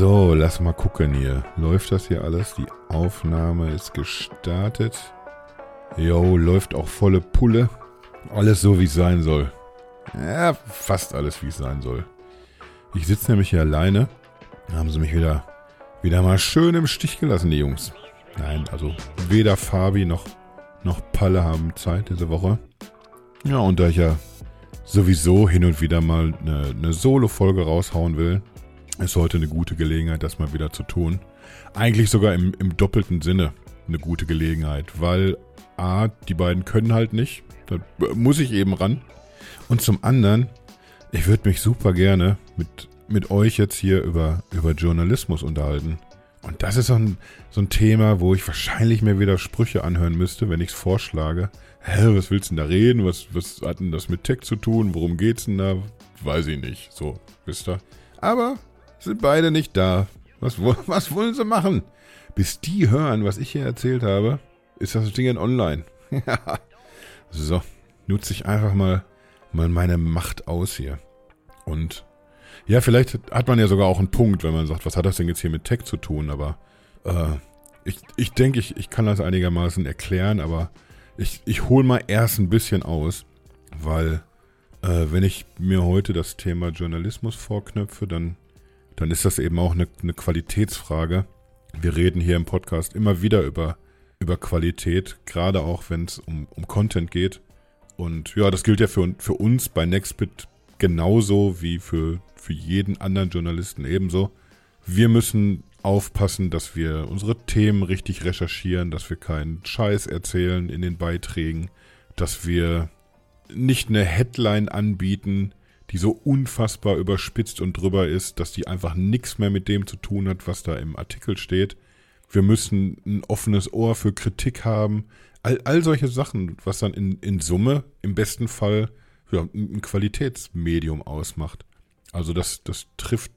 So, lass mal gucken hier. Läuft das hier alles? Die Aufnahme ist gestartet. Jo, läuft auch volle Pulle. Alles so, wie es sein soll. Ja, fast alles, wie es sein soll. Ich sitze nämlich hier alleine. Da haben sie mich wieder, wieder mal schön im Stich gelassen, die Jungs. Nein, also weder Fabi noch, noch Palle haben Zeit diese Woche. Ja, und da ich ja sowieso hin und wieder mal eine, eine Solo-Folge raushauen will, ist heute eine gute Gelegenheit, das mal wieder zu tun. Eigentlich sogar im, im doppelten Sinne eine gute Gelegenheit, weil A, die beiden können halt nicht. Da muss ich eben ran. Und zum anderen, ich würde mich super gerne mit, mit euch jetzt hier über, über Journalismus unterhalten. Und das ist so ein, so ein Thema, wo ich wahrscheinlich mir wieder Sprüche anhören müsste, wenn ich es vorschlage. Hä, was willst du denn da reden? Was, was hat denn das mit Tech zu tun? Worum geht's denn da? Weiß ich nicht. So, wisst ihr. Aber sind beide nicht da. Was, was wollen sie machen? Bis die hören, was ich hier erzählt habe, ist das Ding online. so, nutze ich einfach mal, mal meine Macht aus hier. Und ja, vielleicht hat man ja sogar auch einen Punkt, wenn man sagt, was hat das denn jetzt hier mit Tech zu tun? Aber äh, ich, ich denke, ich, ich kann das einigermaßen erklären, aber ich, ich hole mal erst ein bisschen aus, weil äh, wenn ich mir heute das Thema Journalismus vorknöpfe, dann, dann ist das eben auch eine, eine Qualitätsfrage. Wir reden hier im Podcast immer wieder über, über Qualität, gerade auch wenn es um, um Content geht. Und ja, das gilt ja für, für uns bei Nextbit genauso wie für, für jeden anderen Journalisten ebenso. Wir müssen aufpassen, dass wir unsere Themen richtig recherchieren, dass wir keinen Scheiß erzählen in den Beiträgen, dass wir nicht eine Headline anbieten, die so unfassbar überspitzt und drüber ist, dass die einfach nichts mehr mit dem zu tun hat, was da im Artikel steht. Wir müssen ein offenes Ohr für Kritik haben. All, all solche Sachen, was dann in, in Summe im besten Fall ja, ein Qualitätsmedium ausmacht. Also das, das trifft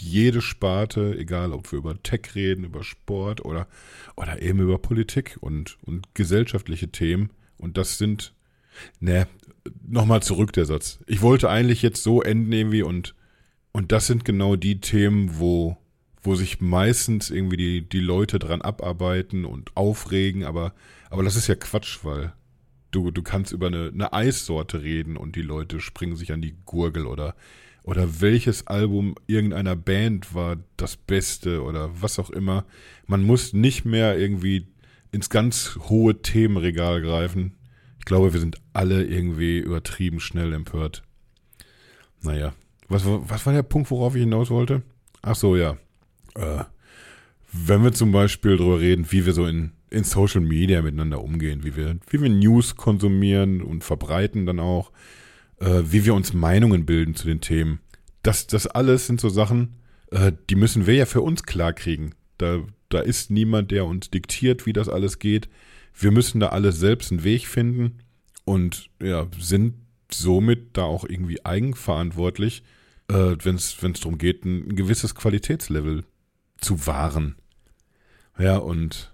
jede Sparte, egal ob wir über Tech reden, über Sport oder, oder eben über Politik und, und gesellschaftliche Themen. Und das sind, ne, nochmal zurück der Satz. Ich wollte eigentlich jetzt so enden irgendwie und, und das sind genau die Themen, wo, wo sich meistens irgendwie die, die Leute dran abarbeiten und aufregen, aber, aber das ist ja Quatsch, weil du, du kannst über eine, eine Eissorte reden und die Leute springen sich an die Gurgel oder oder welches Album irgendeiner Band war das Beste oder was auch immer. Man muss nicht mehr irgendwie ins ganz hohe Themenregal greifen. Ich glaube, wir sind alle irgendwie übertrieben schnell empört. Naja, was, was war der Punkt, worauf ich hinaus wollte? Ach so, ja. Äh, wenn wir zum Beispiel darüber reden, wie wir so in, in Social Media miteinander umgehen, wie wir, wie wir News konsumieren und verbreiten dann auch, äh, wie wir uns Meinungen bilden zu den Themen. Das, das alles sind so Sachen, äh, die müssen wir ja für uns klarkriegen. Da, da ist niemand, der uns diktiert, wie das alles geht. Wir müssen da alles selbst einen Weg finden und ja, sind somit da auch irgendwie eigenverantwortlich, äh, wenn es darum geht, ein, gewisses Qualitätslevel zu wahren. Ja, und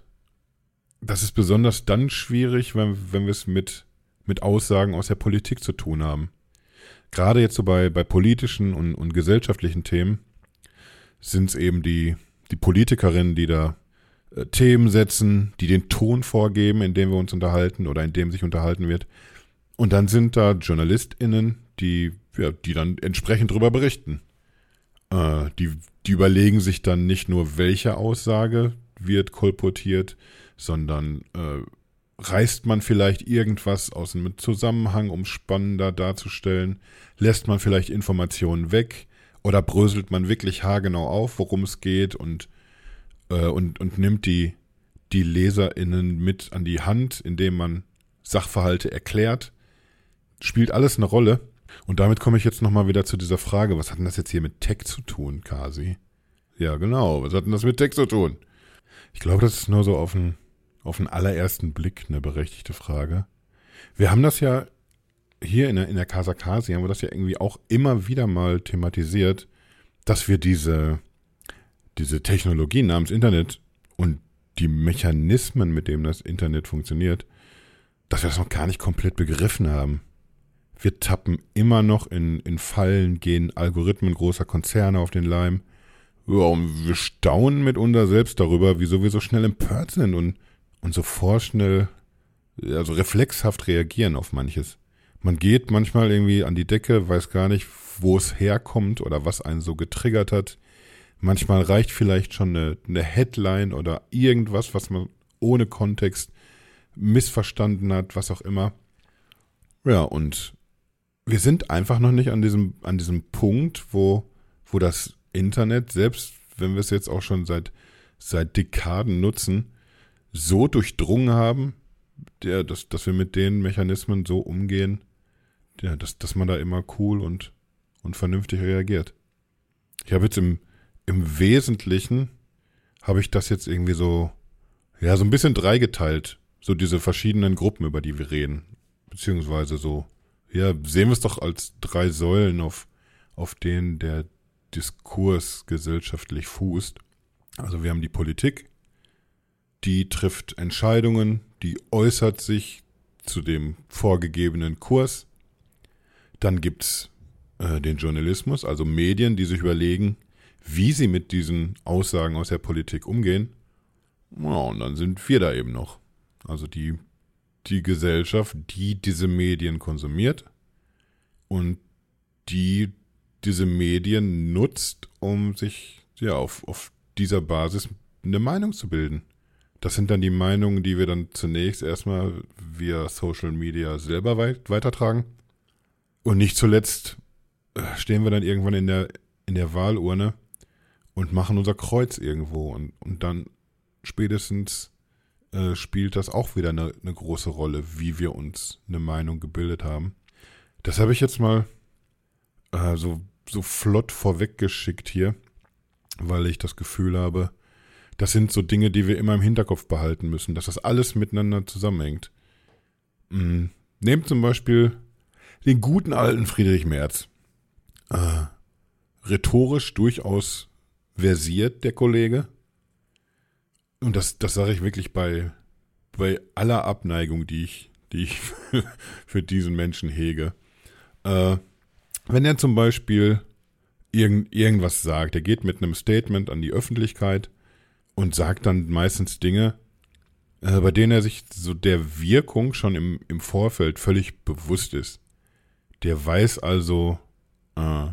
das ist besonders dann schwierig, wenn, wenn wir es mit mit Aussagen aus der Politik zu tun haben. Gerade jetzt so bei, bei politischen und, und gesellschaftlichen Themen sind es eben die, die Politikerinnen, die da Themen setzen, die den Ton vorgeben, in dem wir uns unterhalten oder in dem sich unterhalten wird. Und dann sind da JournalistInnen, die, ja, die dann entsprechend darüber berichten. Äh, die, die überlegen sich dann nicht nur, welche Aussage wird kolportiert, sondern äh, reißt man vielleicht irgendwas aus einem Zusammenhang, um spannender darzustellen? Lässt man vielleicht Informationen weg? Oder bröselt man wirklich haargenau auf, worum es geht und, äh, und, und nimmt die, die LeserInnen mit an die Hand, indem man Sachverhalte erklärt? Spielt alles eine Rolle? Und damit komme ich jetzt nochmal wieder zu dieser Frage, was hat denn das jetzt hier mit Tech zu tun, Kasi? Ja, genau, was hat denn das mit Tech zu tun? Ich glaube, das ist nur so auf ein auf den allerersten Blick eine berechtigte Frage. Wir haben das ja hier in der, in der Casa Kasi, haben wir das ja irgendwie auch immer wieder mal thematisiert, dass wir diese, diese Technologie namens Internet und die Mechanismen, mit denen das Internet funktioniert, dass wir das noch gar nicht komplett begriffen haben. Wir tappen immer noch in, in Fallen, gehen Algorithmen großer Konzerne auf den Leim, Ja, wir staunen mit unser Selbst darüber, wieso wir so schnell empört sind und, und so vorschnell, also reflexhaft reagieren auf manches. Man geht manchmal irgendwie an die Decke, weiß gar nicht, wo es herkommt oder was einen so getriggert hat. Manchmal reicht vielleicht schon eine, eine Headline oder irgendwas, was man ohne Kontext missverstanden hat, was auch immer. Ja, und wir sind einfach noch nicht an diesem, an diesem Punkt, wo, wo das Internet, selbst wenn wir es jetzt auch schon seit, seit Dekaden nutzen, so durchdrungen haben, der, dass, dass wir mit den Mechanismen so umgehen, ja, dass, dass man da immer cool und, und vernünftig reagiert. Ich habe jetzt im, im Wesentlichen, habe ich das jetzt irgendwie so, ja, so ein bisschen dreigeteilt. So diese verschiedenen Gruppen, über die wir reden. Beziehungsweise so, ja, sehen wir es doch als drei Säulen, auf, auf denen der Diskurs gesellschaftlich fußt. Also wir haben die Politik, die trifft Entscheidungen, die äußert sich zu dem vorgegebenen Kurs. Dann gibt's äh, den Journalismus, also Medien, die sich überlegen, wie sie mit diesen Aussagen aus der Politik umgehen. Ja, und dann sind wir da eben noch. Also die, die Gesellschaft, die diese Medien konsumiert und die diese Medien nutzt, um sich ja auf, auf dieser Basis eine Meinung zu bilden. Das sind dann die Meinungen, die wir dann zunächst erstmal via Social Media selber weit, weitertragen. Und nicht zuletzt äh, stehen wir dann irgendwann in der, in der Wahlurne und machen unser Kreuz irgendwo. Und, und dann spätestens äh, spielt das auch wieder eine, eine große Rolle, wie wir uns eine Meinung gebildet haben. Das habe ich jetzt mal äh, so, so flott vorweggeschickt hier, weil ich das Gefühl habe, das sind so Dinge, die wir immer im Hinterkopf behalten müssen, dass das alles miteinander zusammenhängt. Mhm. Nehmt zum Beispiel den guten alten Friedrich Merz. Äh, rhetorisch durchaus versiert, der Kollege. Und das, das sage ich wirklich bei, bei aller Abneigung, die ich, die ich für diesen Menschen hege. Äh, wenn er zum Beispiel irgend, irgendwas sagt, er geht mit einem Statement an die Öffentlichkeit und sagt dann meistens Dinge, äh, bei denen er sich so der Wirkung schon im, im Vorfeld völlig bewusst ist. Der weiß also, äh,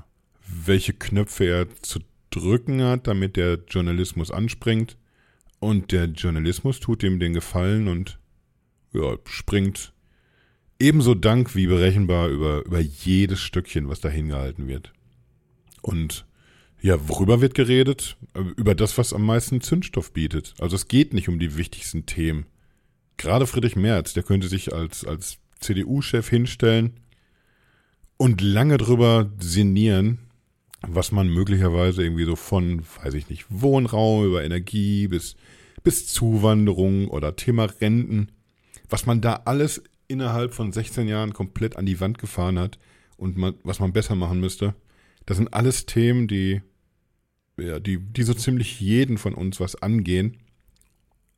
welche Knöpfe er zu drücken hat, damit der Journalismus anspringt. Und der Journalismus tut ihm den Gefallen und ja, springt ebenso dank wie berechenbar über, über jedes Stückchen, was da hingehalten wird. Und ja, worüber wird geredet? Über das, was am meisten Zündstoff bietet. Also es geht nicht um die wichtigsten Themen. Gerade Friedrich Merz, der könnte sich als, als CDU-Chef hinstellen und lange drüber sinnieren, was man möglicherweise irgendwie so von, weiß ich nicht, Wohnraum über Energie bis, bis Zuwanderung oder Thema Renten, was man da alles innerhalb von 16 Jahren komplett an die Wand gefahren hat und man, was man besser machen müsste. Das sind alles Themen, die ja, die, die so ziemlich jeden von uns was angehen.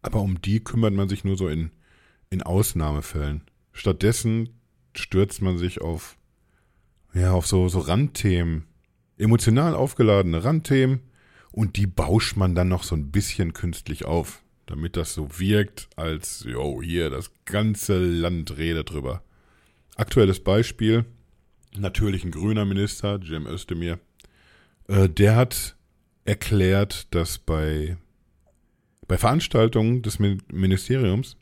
Aber um die kümmert man sich nur so in, in Ausnahmefällen. Stattdessen stürzt man sich auf, ja, auf so, so Randthemen, emotional aufgeladene Randthemen und die bauscht man dann noch so ein bisschen künstlich auf, damit das so wirkt, als, jo, hier, das ganze Land redet drüber. Aktuelles Beispiel, natürlich ein grüner Minister, Jim Özdemir, äh, der hat erklärt, dass bei, bei Veranstaltungen des Ministeriums,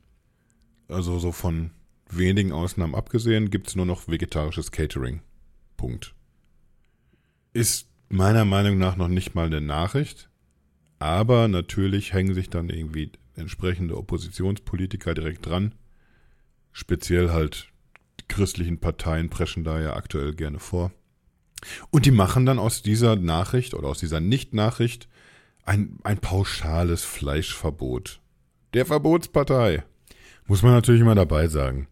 also so von wenigen Ausnahmen abgesehen, gibt es nur noch vegetarisches Catering. Punkt. Ist meiner Meinung nach noch nicht mal eine Nachricht, aber natürlich hängen sich dann irgendwie entsprechende Oppositionspolitiker direkt dran. Speziell halt die christlichen Parteien preschen da ja aktuell gerne vor. Und die machen dann aus dieser Nachricht oder aus dieser Nicht-Nachricht ein, ein pauschales Fleischverbot. Der Verbotspartei. Muss man natürlich immer dabei sagen.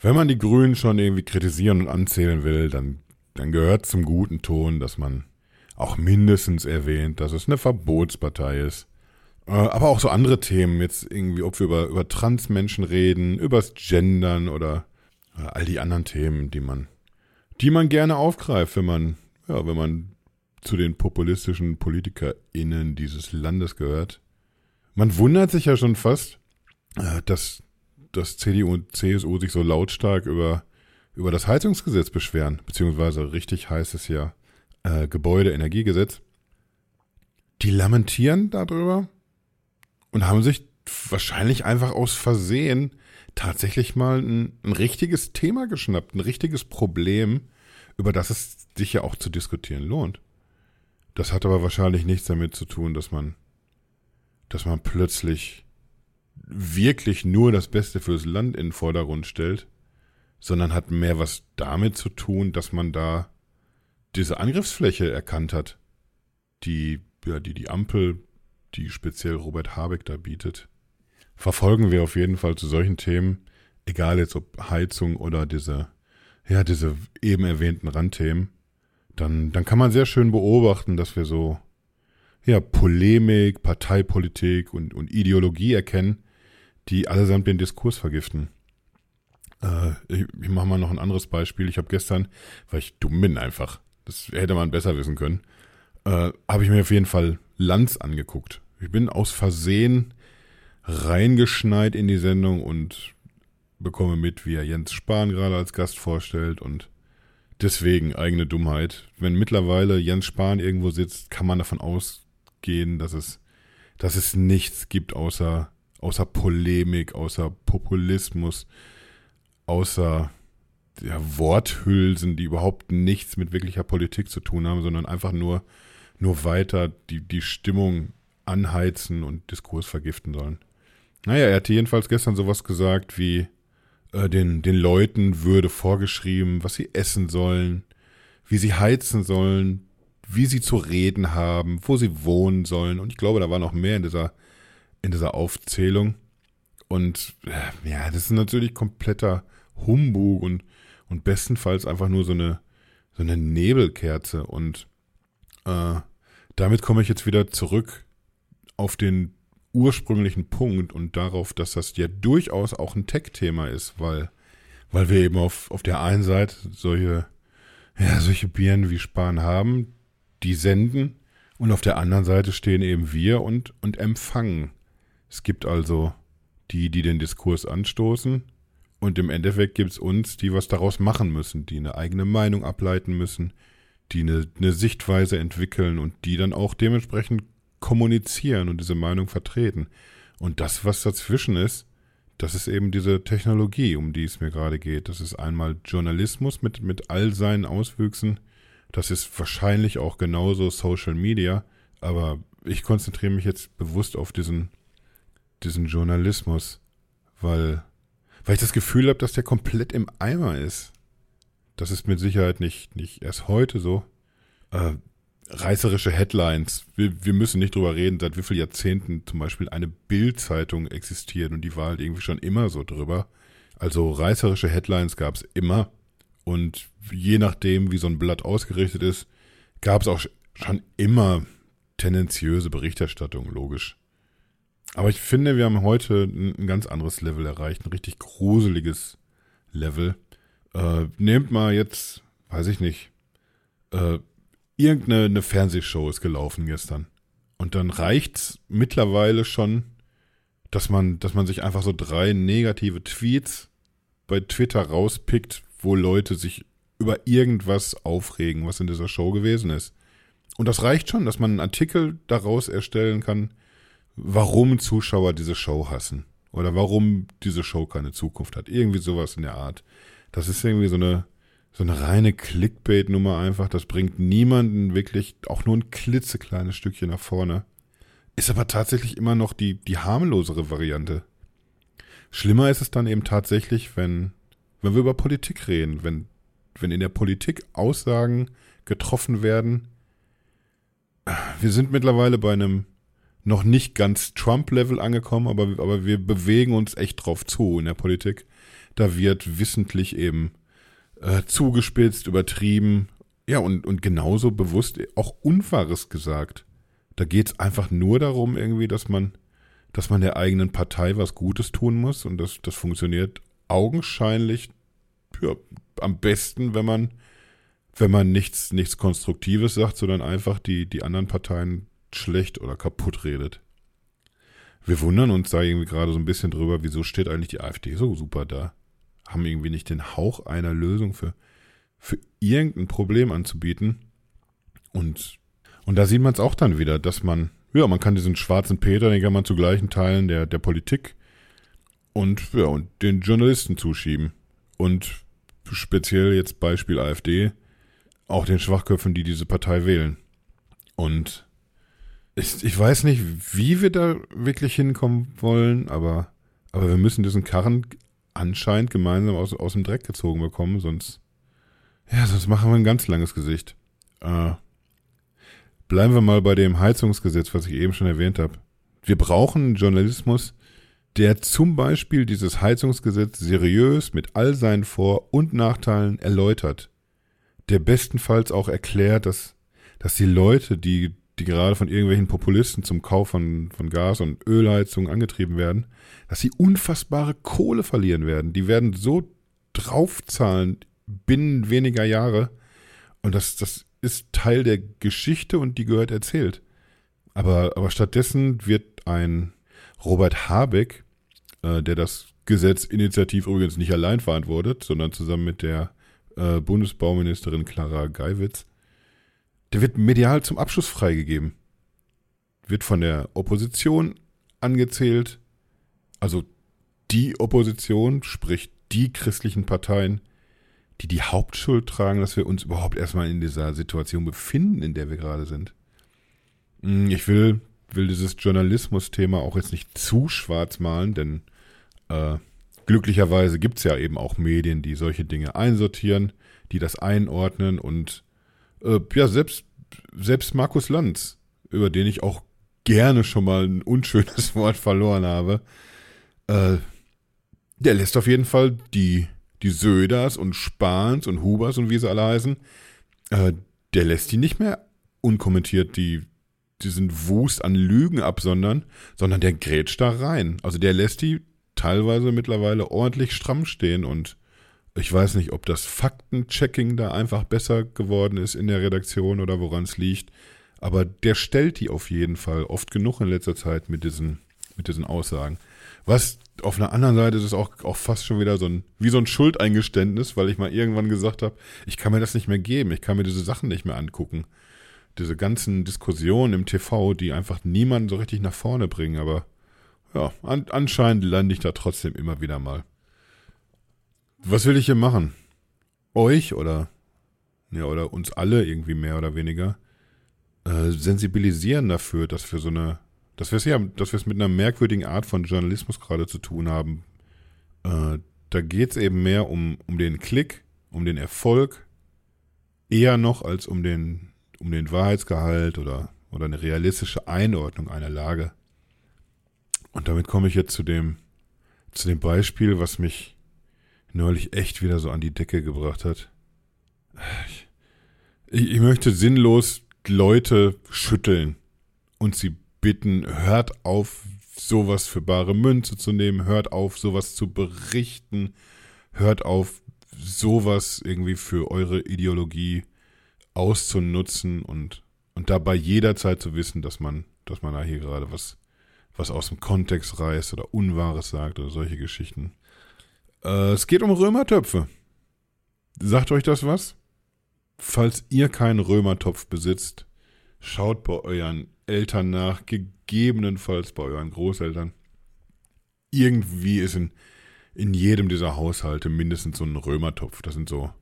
Wenn man die Grünen schon irgendwie kritisieren und anzählen will, dann, dann gehört zum guten Ton, dass man auch mindestens erwähnt, dass es eine Verbotspartei ist. Äh, aber auch so andere Themen, jetzt irgendwie, ob wir über, über Transmenschen reden, übers Gendern oder all die anderen Themen, die man die man gerne aufgreift, wenn man, ja, wenn man zu den populistischen PolitikerInnen dieses Landes gehört. Man wundert sich ja schon fast, äh, dass, dass CDU und CSU sich so lautstark über, über das Heizungsgesetz beschweren, beziehungsweise richtig heißt es ja äh, Gebäudeenergiegesetz. Die lamentieren darüber und haben sich wahrscheinlich einfach aus Versehen tatsächlich mal ein, ein richtiges Thema geschnappt, ein richtiges Problem, über das es sich ja auch zu diskutieren lohnt. Das hat aber wahrscheinlich nichts damit zu tun, dass man, dass man plötzlich wirklich nur das Beste fürs Land in den Vordergrund stellt, sondern hat mehr was damit zu tun, dass man da diese Angriffsfläche erkannt hat, die, ja, die die Ampel, die speziell Robert Habeck da bietet. Verfolgen wir auf jeden Fall zu solchen Themen, egal jetzt ob Heizung oder diese, ja, diese eben erwähnten Randthemen, dann, dann kann man sehr schön beobachten, dass wir so, ja, Polemik, Parteipolitik und, und Ideologie erkennen, die allesamt den Diskurs vergiften. Äh, ich, ich mache mal noch ein anderes Beispiel. Ich habe gestern, weil ich dumm bin einfach, das hätte man besser wissen können, äh, habe ich mir auf jeden Fall Lanz angeguckt. Ich bin aus Versehen reingeschneit in die Sendung und bekomme mit, wie er Jens Spahn gerade als Gast vorstellt und deswegen eigene Dummheit. Wenn mittlerweile Jens Spahn irgendwo sitzt, kann man davon ausgehen, dass es, dass es nichts gibt außer, außer Polemik, außer Populismus, außer ja, Worthülsen, die überhaupt nichts mit wirklicher Politik zu tun haben, sondern einfach nur, nur weiter die, die Stimmung anheizen und Diskurs vergiften sollen. Naja, er hatte jedenfalls gestern sowas gesagt wie, äh, den, den Leuten würde vorgeschrieben, was sie essen sollen, wie sie heizen sollen, wie sie zu reden haben, wo sie wohnen sollen. Und ich glaube, da war noch mehr in dieser, in dieser Aufzählung. Und äh, ja, das ist natürlich kompletter Humbug und, und bestenfalls einfach nur so eine, so eine Nebelkerze. Und äh, damit komme ich jetzt wieder zurück auf den ursprünglichen Punkt und darauf, dass das ja durchaus auch ein Tech-Thema ist, weil, weil wir eben auf, auf der einen Seite solche, ja, solche Birnen wie Spahn haben, die senden und auf der anderen Seite stehen eben wir und, und empfangen. Es gibt also die, die den Diskurs anstoßen und im Endeffekt gibt es uns, die was daraus machen müssen, die eine eigene Meinung ableiten müssen, die eine, eine Sichtweise entwickeln und die dann auch dementsprechend kommunizieren und diese Meinung vertreten. Und das, was dazwischen ist, das ist eben diese Technologie, um die es mir gerade geht. Das ist einmal Journalismus mit, mit all seinen Auswüchsen. Das ist wahrscheinlich auch genauso Social Media. Aber ich konzentriere mich jetzt bewusst auf diesen, diesen Journalismus, weil, weil ich das Gefühl habe, dass der komplett im Eimer ist. Das ist mit Sicherheit nicht, nicht erst heute so. Äh, reißerische Headlines. Wir, wir müssen nicht drüber reden, seit wie vielen Jahrzehnten zum Beispiel eine Bild-Zeitung existiert und die war halt irgendwie schon immer so drüber. Also reißerische Headlines gab es immer und je nachdem, wie so ein Blatt ausgerichtet ist, gab es auch schon immer tendenziöse Berichterstattung, logisch. Aber ich finde, wir haben heute ein, ganz anderes Level erreicht, ein richtig gruseliges Level. Äh, nehmt mal jetzt, weiß ich nicht, äh, irgendeine Fernsehshow ist gelaufen gestern. Und dann reicht's mittlerweile schon, dass man, dass man sich einfach so drei negative Tweets bei Twitter rauspickt, wo Leute sich über irgendwas aufregen, was in dieser Show gewesen ist. Und das reicht schon, dass man einen Artikel daraus erstellen kann, warum Zuschauer diese Show hassen. Oder warum diese Show keine Zukunft hat. Irgendwie sowas in der Art. Das ist irgendwie so eine, so eine reine Clickbait-Nummer einfach. Das bringt niemanden wirklich auch nur ein klitzekleines Stückchen nach vorne. Ist aber tatsächlich immer noch die, die harmlosere Variante. Schlimmer ist es dann eben tatsächlich, wenn, wenn wir über Politik reden, wenn, wenn in der Politik Aussagen getroffen werden. Wir sind mittlerweile bei einem noch nicht ganz Trump-Level angekommen, aber, aber wir bewegen uns echt drauf zu in der Politik. Da wird wissentlich eben äh, zugespitzt, übertrieben, ja, und, und genauso bewusst auch Unwahres gesagt. Da geht's einfach nur darum, irgendwie, dass man, dass man der eigenen Partei was Gutes tun muss und das, das funktioniert augenscheinlich ja, am besten, wenn man wenn man nichts, nichts Konstruktives sagt, sondern einfach die, die anderen Parteien schlecht oder kaputt redet. Wir wundern uns da irgendwie gerade so ein bisschen drüber, wieso steht eigentlich die AfD so super da? Haben irgendwie nicht den Hauch einer Lösung für, für irgendein Problem anzubieten. Und, und da sieht man es auch dann wieder, dass man, ja, man kann diesen schwarzen Peter, den kann man zu gleichen Teilen der, der Politik und, ja, und den Journalisten zuschieben. Und speziell jetzt Beispiel AfD, auch den Schwachköpfen, die diese Partei wählen. Und ich, ich weiß nicht, wie wir da wirklich hinkommen wollen, aber, aber wir müssen diesen Karren anscheinend gemeinsam aus, aus dem Dreck gezogen bekommen, sonst, ja, sonst machen wir ein ganz langes Gesicht. Äh, bleiben wir mal bei dem Heizungsgesetz, was ich eben schon erwähnt habe. Wir brauchen Journalismus, der zum Beispiel dieses Heizungsgesetz seriös mit all seinen Vor- und Nachteilen erläutert der bestenfalls auch erklärt, dass, dass die Leute, die, die gerade von irgendwelchen Populisten zum Kauf von, von Gas- und Ölheizungen angetrieben werden, dass sie unfassbare Kohle verlieren werden. Die werden so draufzahlen binnen weniger Jahre. Und das, das ist Teil der Geschichte und die gehört erzählt. Aber, aber stattdessen wird ein Robert Habeck, äh, der das Gesetz initiativ übrigens nicht allein verantwortet, sondern zusammen mit der äh, Bundesbauministerin Clara Geiwitz, der wird medial zum Abschluss freigegeben. Wird von der Opposition angezählt, also die Opposition, sprich die christlichen Parteien, die die Hauptschuld tragen, dass wir uns überhaupt erstmal in dieser Situation befinden, in der wir gerade sind. Hm, ich will, will dieses Journalismus-Thema auch jetzt nicht zu schwarz malen, denn äh, glücklicherweise gibt es ja eben auch Medien, die solche Dinge einsortieren, die das einordnen und äh, ja, selbst, selbst Markus Lanz, über den ich auch gerne schon mal ein unschönes Wort verloren habe, äh, der lässt auf jeden Fall die, die Söders und Spahns und Hubers und wie sie alle heißen, äh, der lässt die nicht mehr unkommentiert die, diesen Wust an Lügen absondern, sondern der grätscht da rein. Also der lässt die teilweise mittlerweile ordentlich stramm stehen und ich weiß nicht, ob das Faktenchecking da einfach besser geworden ist in der Redaktion oder woran es liegt, aber der stellt die auf jeden Fall oft genug in letzter Zeit mit diesen, mit diesen Aussagen. Was auf einer anderen Seite ist es auch, auch fast schon wieder so ein, wie so ein Schuldeingeständnis, weil ich mal irgendwann gesagt habe, ich kann mir das nicht mehr geben, ich kann mir diese Sachen nicht mehr angucken. Diese ganzen Diskussionen im TV, die einfach niemanden so richtig nach vorne bringen, aber ja, an, anscheinend lande ich da trotzdem immer wieder mal. Was will ich hier machen? Euch oder ja, oder uns alle irgendwie mehr oder weniger äh, sensibilisieren dafür, dass wir so eine, dass wir es ja, dass wir es mit einer merkwürdigen Art von Journalismus gerade zu tun haben. Äh, da geht es eben mehr um, um den Klick, um den Erfolg, eher noch als um den, um den Wahrheitsgehalt oder, oder eine realistische Einordnung einer Lage. Und damit komme ich jetzt zu dem, zu dem Beispiel, was mich neulich echt wieder so an die Decke gebracht hat. Ich, ich möchte sinnlos Leute schütteln und sie bitten, hört auf, sowas für bare Münze zu nehmen, hört auf, sowas zu berichten, hört auf, sowas irgendwie für eure Ideologie auszunutzen und, und dabei jederzeit zu wissen, dass man, dass man da hier gerade was was aus dem Kontext reißt oder Unwahres sagt oder solche Geschichten. Äh, es geht um Römertöpfe. Sagt euch das was? Falls ihr keinen Römertopf besitzt, schaut bei euren Eltern nach, gegebenenfalls bei euren Großeltern. Irgendwie ist in, in jedem dieser Haushalte mindestens so ein Römertopf. Das sind so,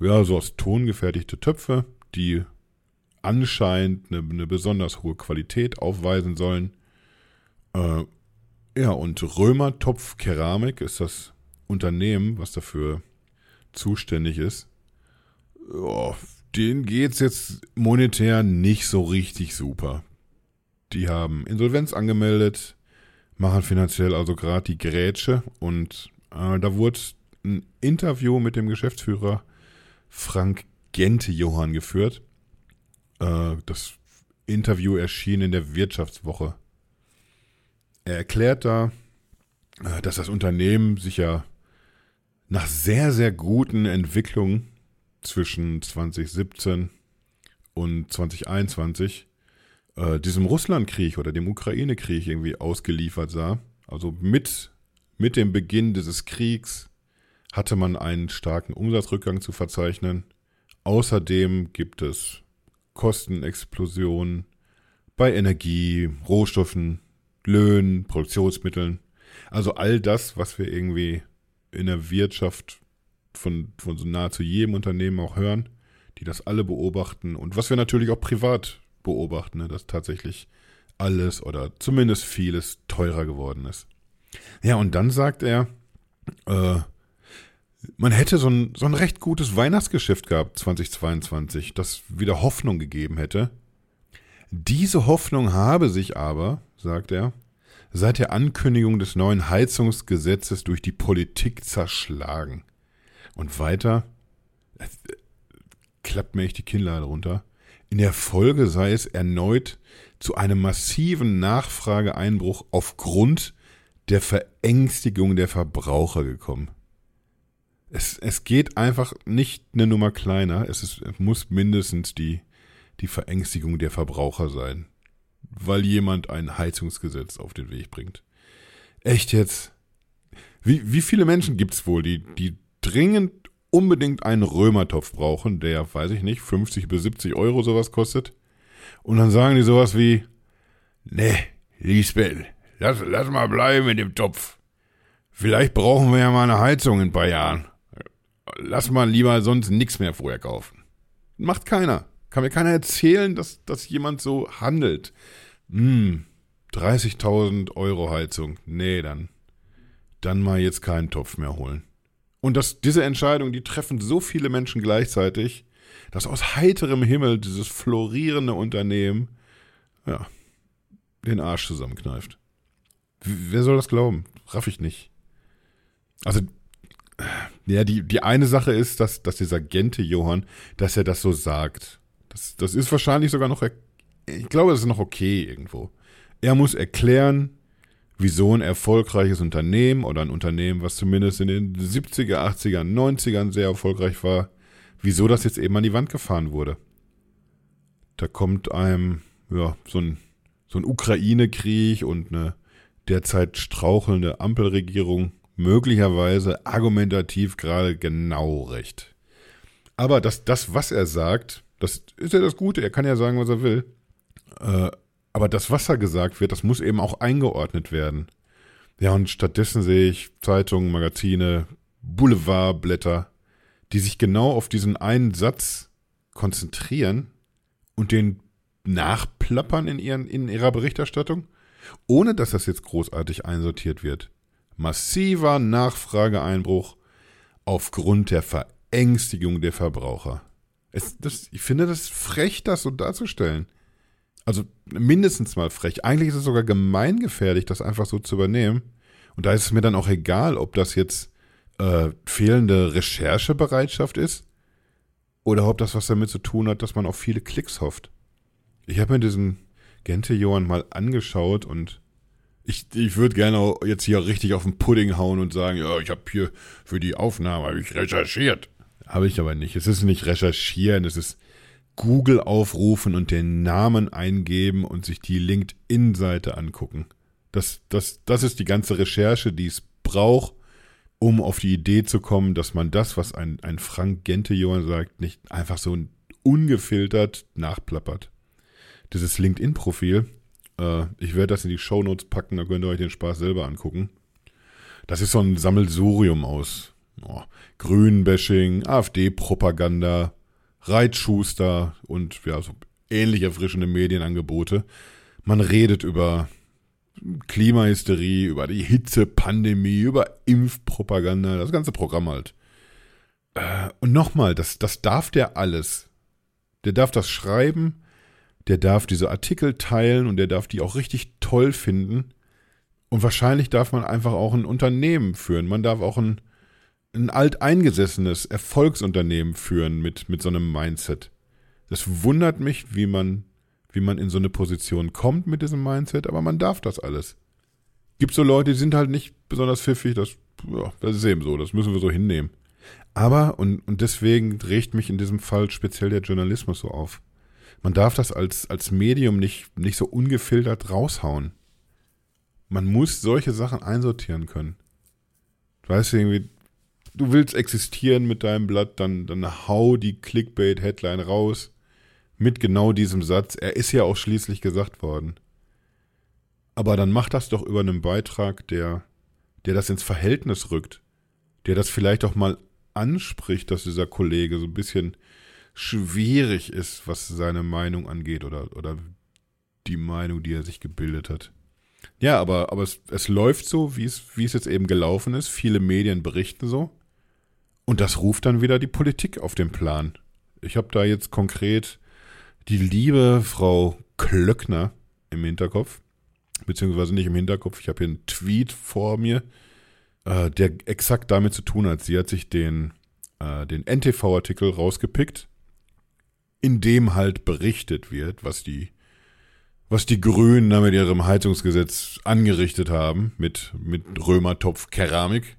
ja, so aus Ton gefertigte Töpfe, die anscheinend eine, eine besonders hohe Qualität aufweisen sollen. Äh, ja, und Römertopf Keramik ist das Unternehmen, was dafür zuständig ist. Oh, denen geht's jetzt monetär nicht so richtig super. Die haben Insolvenz angemeldet, machen finanziell also gerade die Grätsche und äh, da wurde ein Interview mit dem Geschäftsführer Frank Gente Johann geführt. Äh, das Interview erschien in der Wirtschaftswoche. Er erklärt da, äh, dass das Unternehmen sich ja nach sehr, sehr guten Entwicklungen zwischen 2017 und 2021 äh, diesem Russlandkrieg oder dem Ukraine-Krieg irgendwie ausgeliefert sah. Also mit, mit dem Beginn dieses Kriegs hatte man einen starken Umsatzrückgang zu verzeichnen. Außerdem gibt es Kostenexplosionen bei Energie, Rohstoffen, Löhnen, Produktionsmitteln. Also all das, was wir irgendwie in der Wirtschaft von, von so nahezu jedem Unternehmen auch hören, die das alle beobachten und was wir natürlich auch privat beobachten, ne, dass tatsächlich alles oder zumindest vieles teurer geworden ist. Ja, und dann sagt er, äh, man hätte so ein, so ein recht gutes Weihnachtsgeschäft gehabt 2022, das wieder Hoffnung gegeben hätte. Diese Hoffnung habe sich aber, sagt er, seit der Ankündigung des neuen Heizungsgesetzes durch die Politik zerschlagen. Und weiter, äh, klappt mir echt die Kinnlade runter. In der Folge sei es erneut zu einem massiven Nachfrageeinbruch aufgrund der Verängstigung der Verbraucher gekommen. Es, es geht einfach nicht eine Nummer kleiner. Es, ist, es muss mindestens die, die Verängstigung der Verbraucher sein. Weil jemand ein Heizungsgesetz auf den Weg bringt. Echt jetzt? Wie, wie viele Menschen gibt es wohl, die, die dringend unbedingt einen Römertopf brauchen, der, weiß ich nicht, 50 bis 70 Euro sowas kostet? Und dann sagen die sowas wie, ne, Lisbeth, lass, lass mal bleiben mit dem Topf. Vielleicht brauchen wir ja mal eine Heizung in ein paar Jahren lass mal lieber sonst nichts mehr vorher kaufen. Macht keiner. Kann mir keiner erzählen, dass, dass jemand so handelt. Hm, 30.000 Euro Heizung. Nee, dann, dann mal jetzt keinen Topf mehr holen. Und dass diese Entscheidung, die treffen so viele Menschen gleichzeitig, dass aus heiterem Himmel dieses florierende Unternehmen, ja, den Arsch zusammenkneift. Wer soll das glauben? Raff ich nicht. Also ja, die, die eine Sache ist, dass, dass dieser Gente Johann, dass er das so sagt. Das, das ist wahrscheinlich sogar noch, ich glaube, das ist noch okay irgendwo. Er muss erklären, wieso ein erfolgreiches Unternehmen oder ein Unternehmen, was zumindest in den 70er, 80er, 90ern sehr erfolgreich war, wieso das jetzt eben an die Wand gefahren wurde. Da kommt einem, ja, so ein, so ein Ukraine-Krieg und eine derzeit strauchelnde Ampelregierung möglicherweise argumentativ gerade genau recht. Aber das, das, was er sagt, das ist ja das Gute. Er kann ja sagen, was er will. Äh, aber das, was da gesagt wird, das muss eben auch eingeordnet werden. Ja, und stattdessen sehe ich Zeitungen, Magazine, Boulevardblätter, die sich genau auf diesen einen Satz konzentrieren und den nachplappern in, ihren, in ihrer Berichterstattung, ohne dass das jetzt großartig einsortiert wird massiver Nachfrageeinbruch aufgrund der Verängstigung der Verbraucher. Es, das, ich finde das frech, das so darzustellen. Also mindestens mal frech. Eigentlich ist es sogar gemeingefährlich, das einfach so zu übernehmen. Und da ist es mir dann auch egal, ob das jetzt äh, fehlende Recherchebereitschaft ist oder ob das was damit zu tun hat, dass man auf viele Klicks hofft. Ich habe mir diesen Gente Johann mal angeschaut und ich, ich würde gerne jetzt hier richtig auf den Pudding hauen und sagen, ja, ich habe hier für die Aufnahme ich recherchiert. Habe ich aber nicht. Es ist nicht recherchieren, es ist Google aufrufen und den Namen eingeben und sich die LinkedIn-Seite angucken. Das, das, das ist die ganze Recherche, die es braucht, um auf die Idee zu kommen, dass man das, was ein, ein Frank Gente-Johann sagt, nicht einfach so ungefiltert nachplappert. Dieses LinkedIn-Profil, äh, ich werde das in die Shownotes packen, da könnt ihr euch den Spaß selber angucken. Das ist so ein Sammelsurium aus oh, Grünbashing, AfD-Propaganda, Reitschuster und ja, so ähnlich erfrischende Medienangebote. Man redet über Klimahysterie, über die Hitzepandemie, über Impfpropaganda, das ganze Programm halt. Äh, und nochmal, das, das darf der alles. Der darf das schreiben, der darf diese Artikel teilen und der darf die auch richtig toll finden. Und wahrscheinlich darf man einfach auch ein Unternehmen führen. Man darf auch ein, ein alteingesessenes Erfolgsunternehmen führen mit, mit so einem Mindset. Das wundert mich, wie man, wie man in so eine Position kommt mit diesem Mindset, aber man darf das alles. Gibt so Leute, die sind halt nicht besonders pfiffig, das, ja, das ist eben so, das müssen wir so hinnehmen. Aber, und, und deswegen regt mich in diesem Fall speziell der Journalismus so auf. Man darf das als, als Medium nicht, nicht so ungefiltert raushauen. Man muss solche Sachen einsortieren können. Du weißt irgendwie, du willst existieren mit deinem Blatt, dann, dann hau die Clickbait-Headline raus mit genau diesem Satz. Er ist ja auch schließlich gesagt worden. Aber dann mach das doch über einen Beitrag, der, der das ins Verhältnis rückt, der das vielleicht auch mal anspricht, dass dieser Kollege so ein bisschen schwierig ist, was seine Meinung angeht oder, oder die Meinung, die er sich gebildet hat. Ja, aber, aber es, es läuft so, wie es, wie es jetzt eben gelaufen ist. Viele Medien berichten so. Und das ruft dann wieder die Politik auf den Plan. Ich habe da jetzt konkret die liebe Frau Klöckner im Hinterkopf. Beziehungsweise nicht im Hinterkopf. Ich habe hier einen Tweet vor mir, äh, der exakt damit zu tun hat. Sie hat sich den, äh, den NTV-Artikel rausgepickt, in dem halt berichtet wird, was die was die Grünen da mit ihrem Heizungsgesetz angerichtet haben, mit, mit Römertopf Keramik.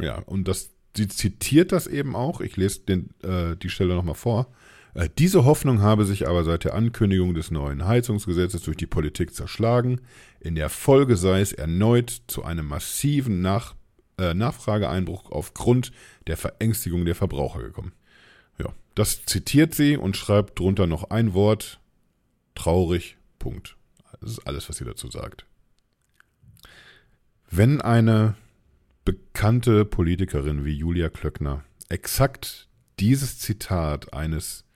Ja, und das, sie zitiert das eben auch. Ich lese den, äh, die Stelle nochmal vor. Äh, diese Hoffnung habe sich aber seit der Ankündigung des neuen Heizungsgesetzes durch die Politik zerschlagen. In der Folge sei es erneut zu einem massiven Nach, äh, Nachfrageeinbruch aufgrund der Verängstigung der Verbraucher gekommen. Ja, das zitiert sie und schreibt drunter noch ein Wort. Traurig, Punkt. Das ist alles, was sie dazu sagt. Wenn eine bekannte Politikerin wie Julia Klöckner exakt dieses Zitat eines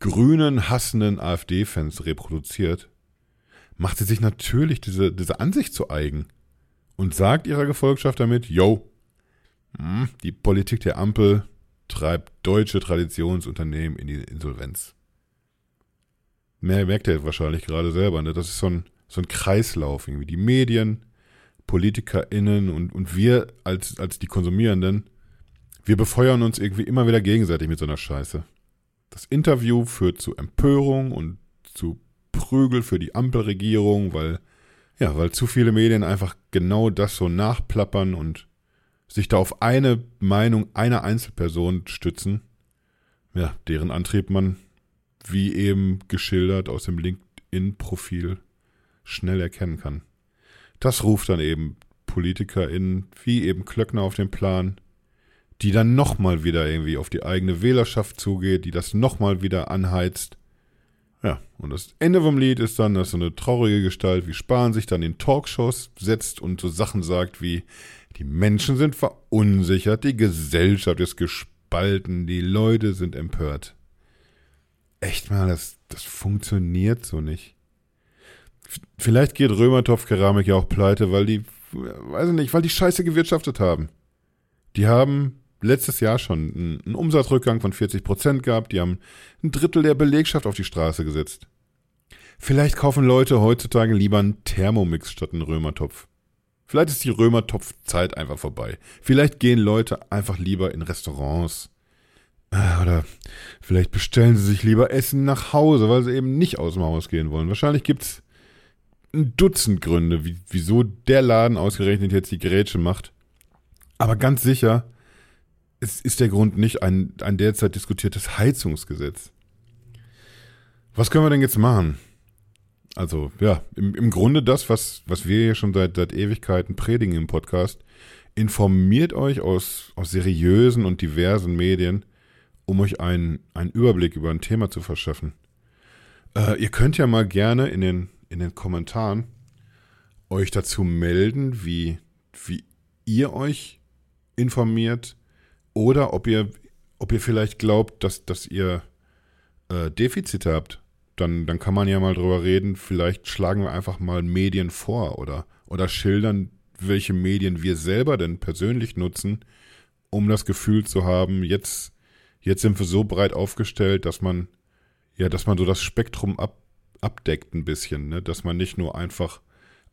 grünen, hassenden AfD-Fans reproduziert, macht sie sich natürlich diese, diese Ansicht zu eigen und sagt ihrer Gefolgschaft damit, yo, hm, die Politik der Ampel treibt deutsche Traditionsunternehmen in die Insolvenz. Mehr merkt er wahrscheinlich gerade selber. Ne? Das ist so ein, so ein Kreislauf irgendwie. Die Medien, PolitikerInnen und, und wir als, als die Konsumierenden, wir befeuern uns irgendwie immer wieder gegenseitig mit so einer Scheiße. Das Interview führt zu Empörung und zu Prügel für die Ampelregierung, weil, ja, weil zu viele Medien einfach genau das so nachplappern und sich da auf eine Meinung einer Einzelperson stützen, ja, deren Antrieb man wie eben geschildert aus dem LinkedIn-Profil schnell erkennen kann. Das ruft dann eben PolitikerInnen wie eben Klöckner auf den Plan, die dann nochmal wieder irgendwie auf die eigene Wählerschaft zugeht, die das nochmal wieder anheizt. Ja, und das Ende vom Lied ist dann, dass so eine traurige Gestalt wie Spahn sich dann in Talkshows setzt und so Sachen sagt wie, die Menschen sind verunsichert, die Gesellschaft ist gespalten, die Leute sind empört echt mal, das, das funktioniert so nicht. Vielleicht geht Römertopf Keramik ja auch pleite, weil die, weiß ich nicht, weil die Scheiße gewirtschaftet haben. Die haben letztes Jahr schon einen Umsatzrückgang von 40 Prozent gehabt. Die haben ein Drittel der Belegschaft auf die Straße gesetzt. Vielleicht kaufen Leute heutzutage lieber einen Thermomix statt einen Römertopf. Vielleicht ist die Römertopfzeit einfach vorbei. Vielleicht gehen Leute einfach lieber in Restaurants. Ah, oder vielleicht bestellen sie sich lieber Essen nach Hause, weil sie eben nicht aus dem Haus gehen wollen. Wahrscheinlich gibt es ein Dutzend Gründe, wieso der Laden ausgerechnet jetzt die Grätsche macht. Aber ganz sicher es ist der Grund nicht ein, ein derzeit diskutiertes Heizungsgesetz. Was können wir denn jetzt machen? Also, ja, im, im Grunde das, was, was wir hier schon seit, seit Ewigkeiten predigen im Podcast. Informiert euch aus, aus seriösen und diversen Medien um euch einen, einen Überblick über ein Thema zu verschaffen. Äh, ihr könnt ja mal gerne in den, in den Kommentaren euch dazu melden, wie, wie ihr euch informiert oder ob ihr, ob ihr vielleicht glaubt, dass, dass ihr äh, Defizite habt. Dann, dann kann man ja mal drüber reden. Vielleicht schlagen wir einfach mal Medien vor oder, oder schildern, welche Medien wir selber denn persönlich nutzen, um das Gefühl zu haben, jetzt Jetzt sind wir so breit aufgestellt, dass man, ja, dass man so das Spektrum ab, abdeckt ein bisschen, ne? dass man nicht nur einfach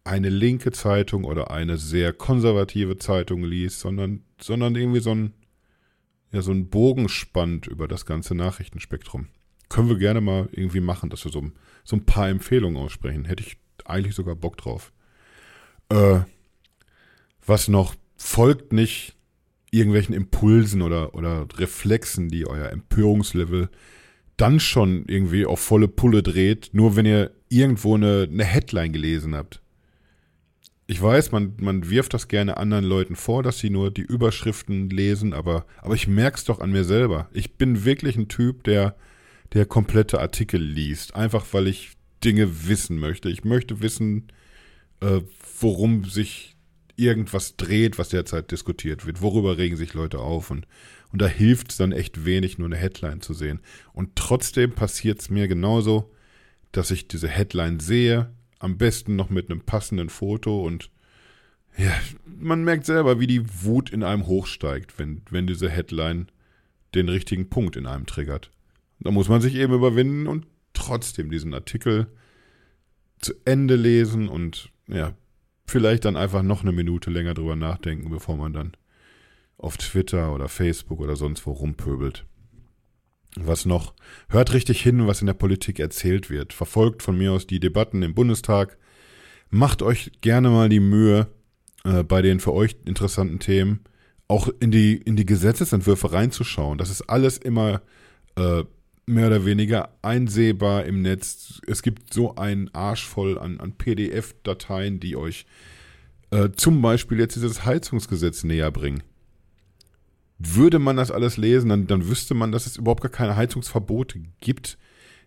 eine linke Zeitung oder eine sehr konservative Zeitung liest, sondern, sondern irgendwie so ein, ja, so ein Bogen spannt über das ganze Nachrichtenspektrum. Können wir gerne mal irgendwie machen, dass wir so, so ein paar Empfehlungen aussprechen. Hätte ich eigentlich sogar Bock drauf. Äh, was noch folgt nicht irgendwelchen Impulsen oder, oder Reflexen, die euer Empörungslevel dann schon irgendwie auf volle Pulle dreht, nur wenn ihr irgendwo eine, eine Headline gelesen habt. Ich weiß, man, man wirft das gerne anderen Leuten vor, dass sie nur die Überschriften lesen, aber, aber ich merk's doch an mir selber. Ich bin wirklich ein Typ, der, der komplette Artikel liest. Einfach weil ich Dinge wissen möchte. Ich möchte wissen, äh, worum sich irgendwas dreht, was derzeit diskutiert wird. Worüber regen sich Leute auf? Und, und da hilft dann echt wenig, nur eine Headline zu sehen. Und trotzdem passiert es mir genauso, dass ich diese Headline sehe, am besten noch mit einem passenden Foto und ja, man merkt selber, wie die Wut in einem hochsteigt, wenn, wenn diese Headline den richtigen Punkt in einem triggert. Da muss man sich eben überwinden und trotzdem diesen Artikel zu Ende lesen und ja, vielleicht dann einfach noch eine Minute länger drüber nachdenken, bevor man dann auf Twitter oder Facebook oder sonst wo rumpöbelt. Was noch? Hört richtig hin, was in der Politik erzählt wird. Verfolgt von mir aus die Debatten im Bundestag. Macht euch gerne mal die Mühe, äh, bei den für euch interessanten Themen auch in die, in die Gesetzesentwürfe reinzuschauen. Das ist alles immer äh, mehr oder weniger einsehbar im Netz. Es gibt so einen Arsch voll an, an PDF-Dateien, die euch äh, zum Beispiel jetzt dieses Heizungsgesetz näher bringen. Würde man das alles lesen, dann, dann wüsste man, dass es überhaupt gar keine Heizungsverbote gibt.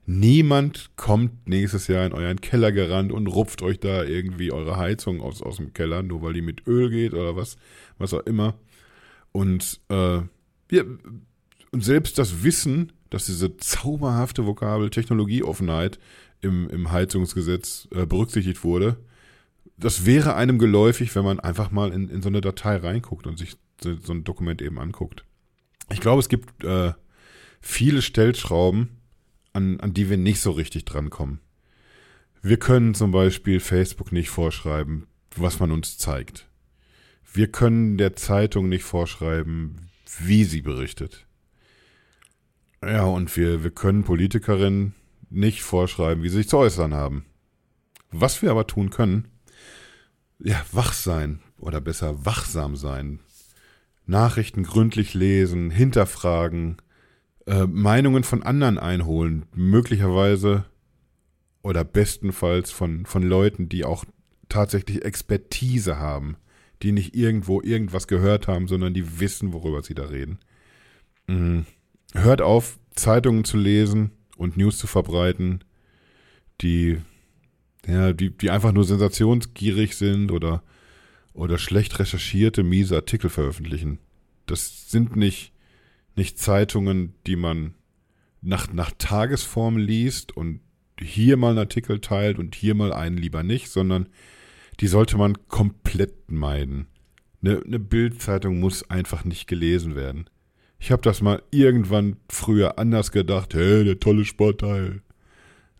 Niemand kommt nächstes Jahr in euren Keller gerannt und rupft euch da irgendwie eure Heizung aus, aus dem Keller, nur weil die mit Öl geht oder was, was auch immer. Und, äh, ja, und selbst das Wissen, dass diese zauberhafte Vokabel Technologieoffenheit im, im Heizungsgesetz äh, berücksichtigt wurde, das wäre einem geläufig, wenn man einfach mal in, in so eine Datei reinguckt und sich so, so ein Dokument eben anguckt. Ich glaube, es gibt äh, viele Stellschrauben, an, an die wir nicht so richtig drankommen. Wir können zum Beispiel Facebook nicht vorschreiben, was man uns zeigt. Wir können der Zeitung nicht vorschreiben, wie sie berichtet. Ja, und wir, wir können Politikerinnen nicht vorschreiben, wie sie sich zu äußern haben. Was wir aber tun können, ja, wach sein oder besser wachsam sein. Nachrichten gründlich lesen, hinterfragen, äh, Meinungen von anderen einholen, möglicherweise oder bestenfalls von, von Leuten, die auch tatsächlich Expertise haben, die nicht irgendwo irgendwas gehört haben, sondern die wissen, worüber sie da reden. Mhm hört auf, Zeitungen zu lesen und News zu verbreiten, die, ja, die, die einfach nur sensationsgierig sind oder, oder schlecht recherchierte, miese Artikel veröffentlichen. Das sind nicht, nicht Zeitungen, die man nach, nach Tagesform liest und hier mal einen Artikel teilt und hier mal einen lieber nicht, sondern die sollte man komplett meiden. Eine, eine Bildzeitung muss einfach nicht gelesen werden. Ich habe das mal irgendwann früher anders gedacht. Hey, der tolle Sportteil.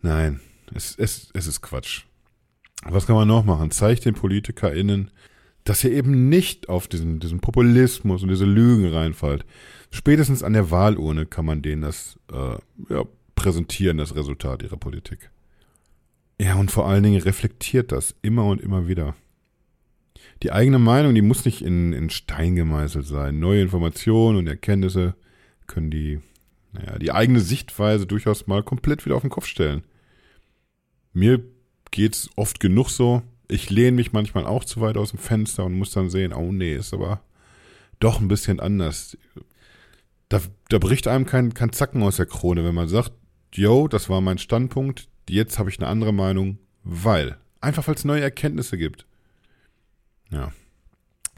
Nein, es, es, es ist Quatsch. Was kann man noch machen? Zeigt den PolitikerInnen, dass ihr eben nicht auf diesen, diesen Populismus und diese Lügen reinfallt. Spätestens an der Wahlurne kann man denen das äh, ja, präsentieren, das Resultat ihrer Politik. Ja, und vor allen Dingen reflektiert das immer und immer wieder die eigene Meinung, die muss nicht in, in Stein gemeißelt sein. Neue Informationen und Erkenntnisse können die, naja, die eigene Sichtweise durchaus mal komplett wieder auf den Kopf stellen. Mir geht's oft genug so. Ich lehne mich manchmal auch zu weit aus dem Fenster und muss dann sehen, oh nee, ist aber doch ein bisschen anders. Da, da bricht einem kein, kein Zacken aus der Krone, wenn man sagt, yo, das war mein Standpunkt, jetzt habe ich eine andere Meinung, weil. Einfach weil es neue Erkenntnisse gibt. Ja.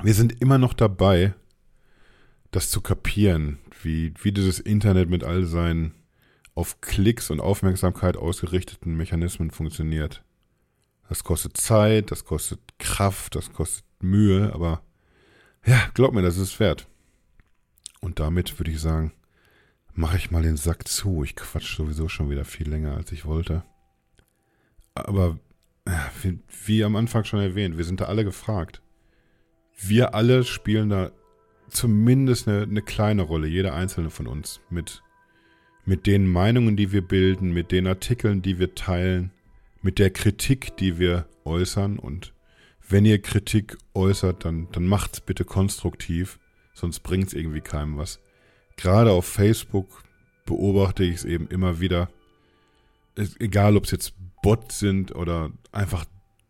Wir sind immer noch dabei, das zu kapieren, wie, wie dieses Internet mit all seinen auf Klicks und Aufmerksamkeit ausgerichteten Mechanismen funktioniert. Das kostet Zeit, das kostet Kraft, das kostet Mühe, aber ja, glaub mir, das ist wert. Und damit würde ich sagen, mache ich mal den Sack zu. Ich quatsch sowieso schon wieder viel länger, als ich wollte. Aber wie, wie am Anfang schon erwähnt, wir sind da alle gefragt. Wir alle spielen da zumindest eine, eine kleine Rolle, jeder einzelne von uns, mit, mit den Meinungen, die wir bilden, mit den Artikeln, die wir teilen, mit der Kritik, die wir äußern. Und wenn ihr Kritik äußert, dann, dann macht's bitte konstruktiv. sonst bringt es irgendwie keinem was. Gerade auf Facebook beobachte ich es eben immer wieder. Egal, ob es jetzt Bots sind oder einfach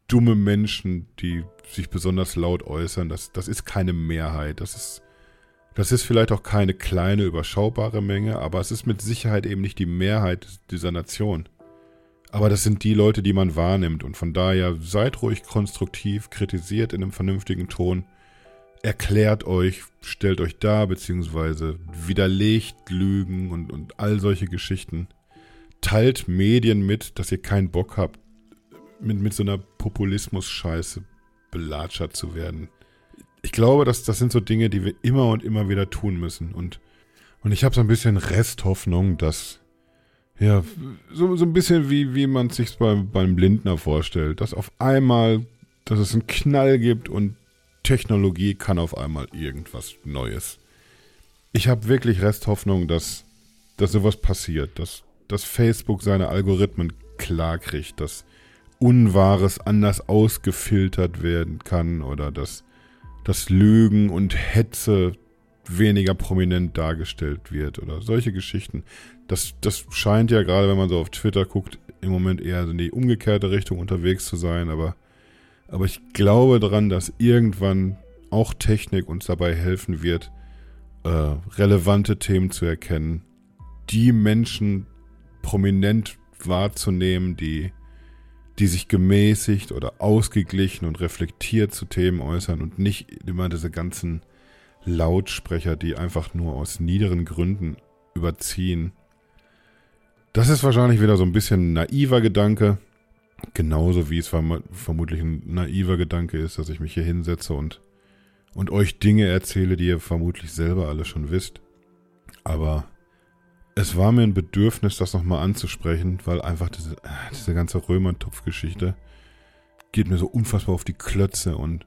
dumme Menschen, die sich besonders laut äußern. Das, das ist keine Mehrheit. Das ist, das ist vielleicht auch keine kleine, überschaubare Menge, aber es ist mit Sicherheit eben nicht die Mehrheit dieser Nation. Aber das sind die Leute, die man wahrnimmt und von daher seid ruhig konstruktiv, kritisiert in einem vernünftigen Ton, erklärt euch, stellt euch dar, beziehungsweise widerlegt Lügen und, und all solche Geschichten. Teilt Medien mit, dass ihr keinen Bock habt, mit, mit so einer Populismus-Scheiße belatschert zu werden. Ich glaube, dass das sind so Dinge, die wir immer und immer wieder tun müssen. Und, und ich habe so ein bisschen Resthoffnung, dass, ja, so, so ein bisschen wie, wie man es sich beim, beim Lindner vorstellt, dass auf einmal, dass es einen Knall gibt und Technologie kann auf einmal irgendwas Neues. Ich habe wirklich Resthoffnung, dass, dass sowas passiert, dass, dass Facebook seine Algorithmen klar kriegt, dass Unwahres anders ausgefiltert werden kann oder dass, dass Lügen und Hetze weniger prominent dargestellt wird oder solche Geschichten. Das, das scheint ja gerade, wenn man so auf Twitter guckt, im Moment eher in die umgekehrte Richtung unterwegs zu sein, aber, aber ich glaube daran, dass irgendwann auch Technik uns dabei helfen wird, äh, relevante Themen zu erkennen, die Menschen prominent wahrzunehmen, die die sich gemäßigt oder ausgeglichen und reflektiert zu Themen äußern und nicht immer diese ganzen Lautsprecher, die einfach nur aus niederen Gründen überziehen. Das ist wahrscheinlich wieder so ein bisschen ein naiver Gedanke, genauso wie es vermutlich ein naiver Gedanke ist, dass ich mich hier hinsetze und, und euch Dinge erzähle, die ihr vermutlich selber alle schon wisst. Aber es war mir ein Bedürfnis, das nochmal anzusprechen, weil einfach diese, äh, diese ganze Römertopf-Geschichte geht mir so unfassbar auf die Klötze und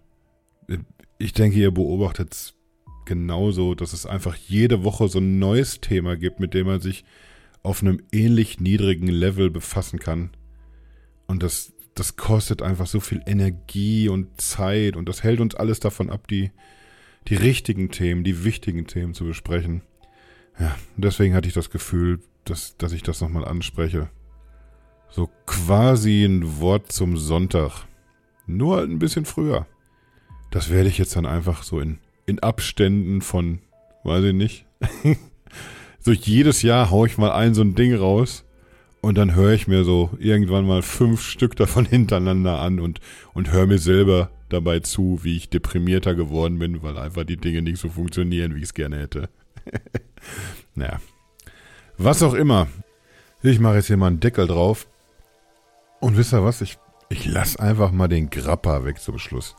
äh, ich denke, ihr beobachtet es genauso, dass es einfach jede Woche so ein neues Thema gibt, mit dem man sich auf einem ähnlich niedrigen Level befassen kann. Und das, das kostet einfach so viel Energie und Zeit und das hält uns alles davon ab, die, die richtigen Themen, die wichtigen Themen zu besprechen. Ja, deswegen hatte ich das Gefühl, dass, dass ich das nochmal anspreche. So quasi ein Wort zum Sonntag. Nur halt ein bisschen früher. Das werde ich jetzt dann einfach so in, in Abständen von, weiß ich nicht. so jedes Jahr haue ich mal ein so ein Ding raus und dann höre ich mir so irgendwann mal fünf Stück davon hintereinander an und, und höre mir selber dabei zu, wie ich deprimierter geworden bin, weil einfach die Dinge nicht so funktionieren, wie ich es gerne hätte. naja. Was auch immer. Ich mache jetzt hier mal einen Deckel drauf. Und wisst ihr was? Ich, ich lasse einfach mal den Grappa weg zum Schluss.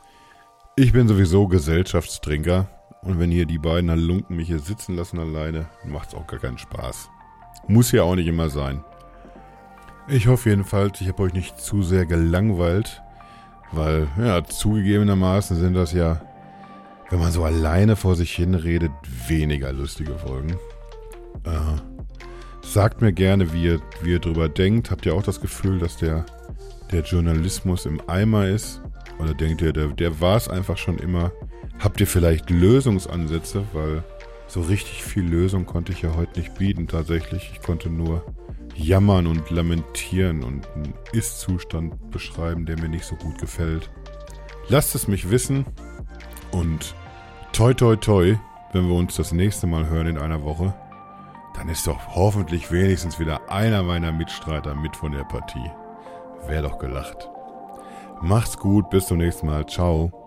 Ich bin sowieso Gesellschaftstrinker. Und wenn hier die beiden Halunken mich hier sitzen lassen alleine, macht es auch gar keinen Spaß. Muss ja auch nicht immer sein. Ich hoffe jedenfalls, ich habe euch nicht zu sehr gelangweilt. Weil, ja, zugegebenermaßen sind das ja wenn man so alleine vor sich hin redet, weniger lustige Folgen. Äh, sagt mir gerne, wie ihr, wie ihr drüber denkt. Habt ihr auch das Gefühl, dass der, der Journalismus im Eimer ist? Oder denkt ihr, der, der war es einfach schon immer? Habt ihr vielleicht Lösungsansätze? Weil so richtig viel Lösung konnte ich ja heute nicht bieten tatsächlich. Ich konnte nur jammern und lamentieren und einen Ist-Zustand beschreiben, der mir nicht so gut gefällt. Lasst es mich wissen und toi toi toi, wenn wir uns das nächste Mal hören in einer Woche, dann ist doch hoffentlich wenigstens wieder einer meiner Mitstreiter mit von der Partie. Wäre doch gelacht. Macht's gut, bis zum nächsten Mal. Ciao.